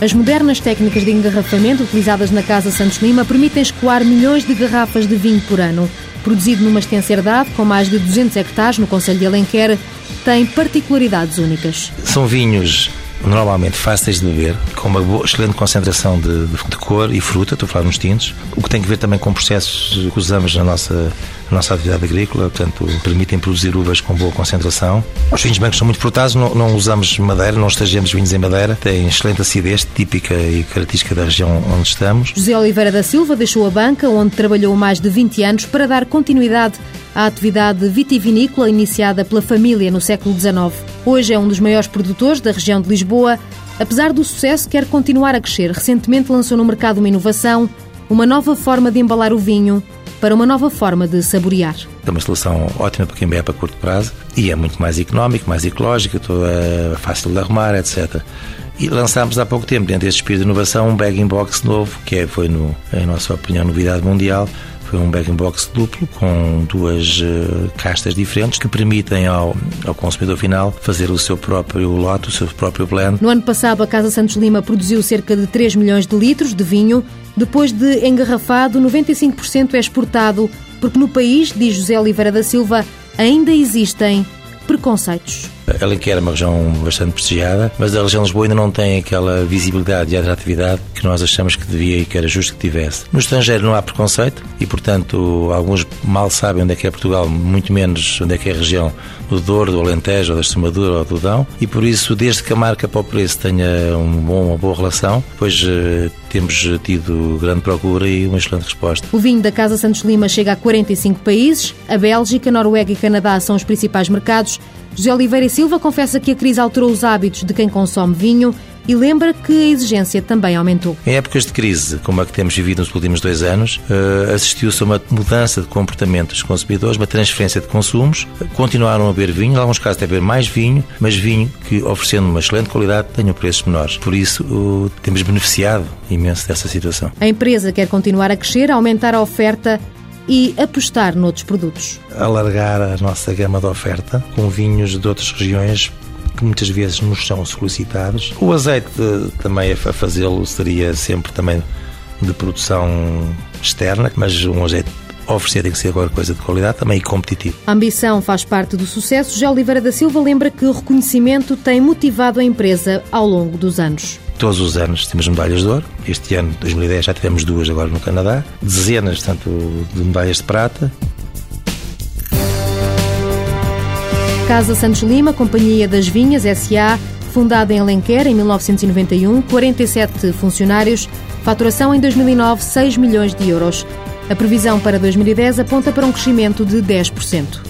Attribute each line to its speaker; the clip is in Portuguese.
Speaker 1: As modernas técnicas de engarrafamento utilizadas na Casa Santos Lima permitem escoar milhões de garrafas de vinho por ano. Produzido numa extensa herdade com mais de 200 hectares no Conselho de Alenquer, tem particularidades únicas.
Speaker 2: São vinhos normalmente fáceis de beber, com uma boa, excelente concentração de, de, de, cor e fruta, estou a falar nos tintos, o que tem a ver também com processos que usamos na nossa, nossa atividade agrícola, portanto, permitem produzir uvas com boa concentração. Os vinhos brancos são muito frutados, não, não usamos madeira, não estagiamos vinhos em madeira, têm excelente acidez, típica e característica da região onde estamos.
Speaker 1: José Oliveira da Silva deixou a banca, onde trabalhou mais de 20 anos, para dar continuidade à atividade vitivinícola iniciada pela família no século XIX. Hoje é um dos maiores produtores da região de Lisboa. Apesar do sucesso, quer continuar a crescer. Recentemente lançou no mercado uma inovação, uma nova forma de embalar o vinho para uma nova forma de saborear.
Speaker 2: É uma solução ótima para quem bebe a curto prazo e é muito mais económico, mais ecológico, toda fácil de arrumar, etc. E lançámos há pouco tempo, dentro deste espírito de inovação, um bag box novo, que é, foi, no, em nossa opinião, novidade mundial, foi um bag-in-box duplo com duas uh, castas diferentes que permitem ao, ao consumidor final fazer o seu próprio lote, o seu próprio blend.
Speaker 1: No ano passado, a Casa Santos Lima produziu cerca de 3 milhões de litros de vinho. Depois de engarrafado, 95% é exportado, porque no país, diz José Oliveira da Silva, ainda existem preconceitos.
Speaker 2: Alenquer é uma região bastante prestigiada, mas a região de Lisboa ainda não tem aquela visibilidade e atratividade que nós achamos que devia e que era justo que tivesse. No estrangeiro não há preconceito e, portanto, alguns mal sabem onde é que é Portugal, muito menos onde é que é a região do Douro, do Alentejo, ou da Extremadura ou do Dão, e por isso, desde que a marca para o preço tenha um bom, uma boa relação, pois eh, temos tido grande procura e uma excelente resposta.
Speaker 1: O vinho da Casa Santos Lima chega a 45 países, a Bélgica, Noruega e Canadá são os principais mercados. José Oliveira e Silva confessa que a crise alterou os hábitos de quem consome vinho e lembra que a exigência também aumentou.
Speaker 2: Em épocas de crise, como a que temos vivido nos últimos dois anos, eh, assistiu-se a uma mudança de comportamento dos consumidores, uma transferência de consumos. Continuaram a beber vinho, em alguns casos até beber mais vinho, mas vinho que, oferecendo uma excelente qualidade, tenha preços menores. Por isso, temos beneficiado imenso dessa situação.
Speaker 1: A empresa quer continuar a crescer, a aumentar a oferta e apostar noutros produtos.
Speaker 2: Alargar a nossa gama de oferta com vinhos de outras regiões que muitas vezes nos são solicitados. O azeite também a fazê-lo seria sempre também de produção externa, mas um azeite oferecer tem que ser agora coisa de qualidade também e competitivo.
Speaker 1: A ambição faz parte do sucesso. Já Oliveira da Silva lembra que o reconhecimento tem motivado a empresa ao longo dos anos.
Speaker 2: Todos os anos temos medalhas de ouro. Este ano, 2010, já tivemos duas agora no Canadá. Dezenas, tanto de medalhas de prata.
Speaker 1: Casa Santos Lima, Companhia das Vinhas SA, fundada em Alenquer em 1991, 47 funcionários, faturação em 2009 6 milhões de euros. A previsão para 2010 aponta para um crescimento de 10%.